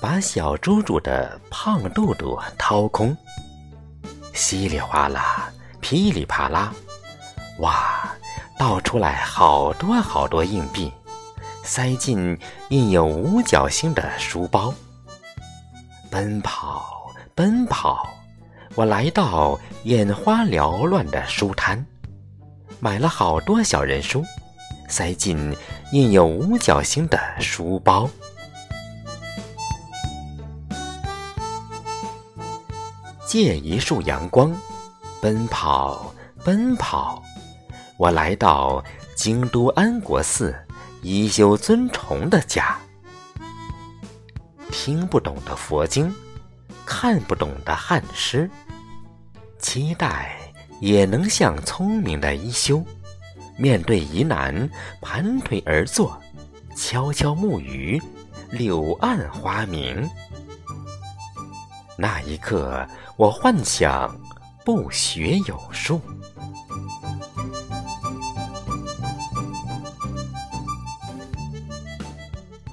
把小猪猪的胖肚肚掏空，稀里哗啦，噼里啪啦，哇，倒出来好多好多硬币，塞进印有五角星的书包。奔跑，奔跑，我来到眼花缭乱的书摊，买了好多小人书，塞进印有五角星的书包。借一束阳光，奔跑，奔跑，我来到京都安国寺一休尊崇的家。听不懂的佛经，看不懂的汉诗，期待也能像聪明的一休，面对疑难盘腿而坐，悄悄木鱼，柳暗花明。那一刻，我幻想不学有术，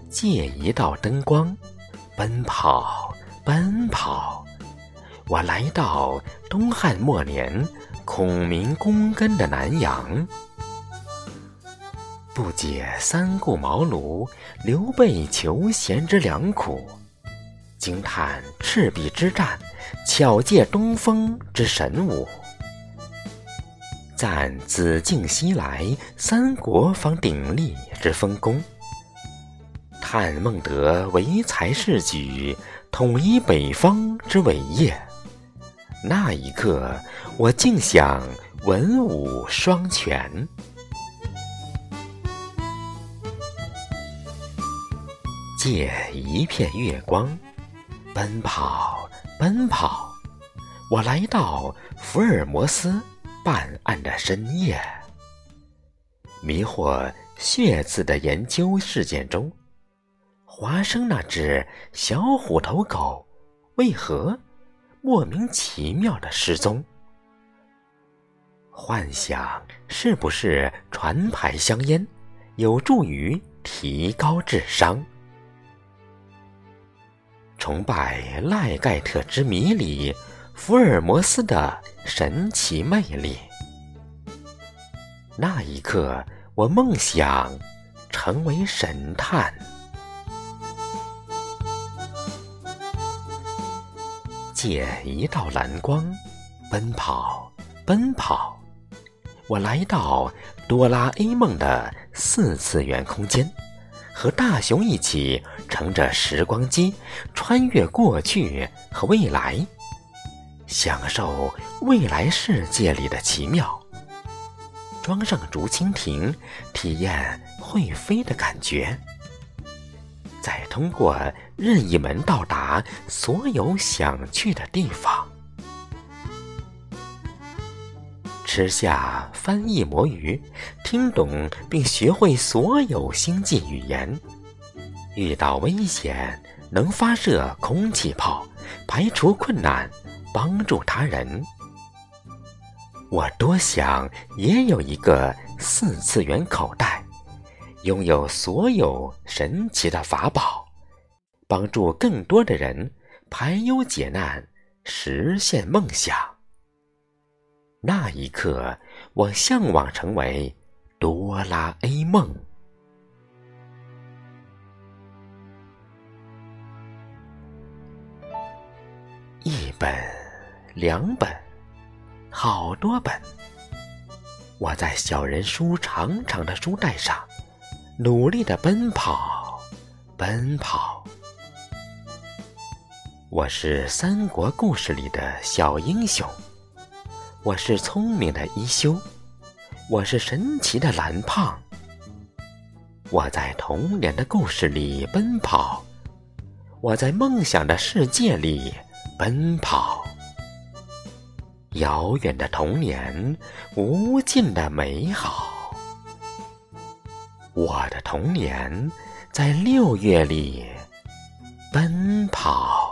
借一道灯光，奔跑，奔跑，我来到东汉末年孔明躬耕的南阳，不解三顾茅庐刘备求贤之良苦。惊叹赤壁之战，巧借东风之神武；赞子敬西来，三国方鼎立之丰功；叹孟德唯才是举，统一北方之伟业。那一刻，我竟想文武双全，借一片月光。奔跑，奔跑，我来到福尔摩斯办案的深夜。迷惑血字的研究事件中，华生那只小虎头狗为何莫名其妙的失踪？幻想是不是传牌香烟有助于提高智商？崇拜赖盖特之谜里福尔摩斯的神奇魅力。那一刻，我梦想成为神探。借一道蓝光，奔跑，奔跑，我来到哆啦 A 梦的四次元空间。和大雄一起乘着时光机穿越过去和未来，享受未来世界里的奇妙。装上竹蜻蜓，体验会飞的感觉。再通过任意门到达所有想去的地方。吃下翻译魔芋，听懂并学会所有星际语言。遇到危险能发射空气炮，排除困难，帮助他人。我多想也有一个四次元口袋，拥有所有神奇的法宝，帮助更多的人排忧解难，实现梦想。那一刻，我向往成为哆啦 A 梦。一本，两本，好多本。我在小人书长长的书带上，努力的奔跑，奔跑。我是三国故事里的小英雄。我是聪明的一休，我是神奇的蓝胖。我在童年的故事里奔跑，我在梦想的世界里奔跑。遥远的童年，无尽的美好。我的童年在六月里奔跑。